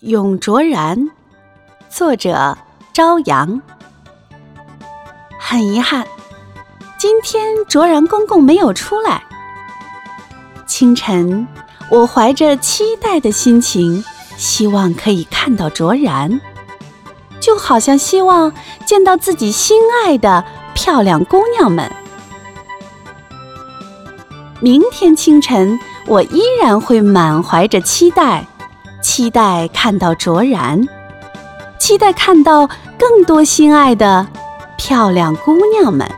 永卓然，作者朝阳。很遗憾，今天卓然公公没有出来。清晨，我怀着期待的心情，希望可以看到卓然，就好像希望见到自己心爱的漂亮姑娘们。明天清晨，我依然会满怀着期待。期待看到卓然，期待看到更多心爱的漂亮姑娘们。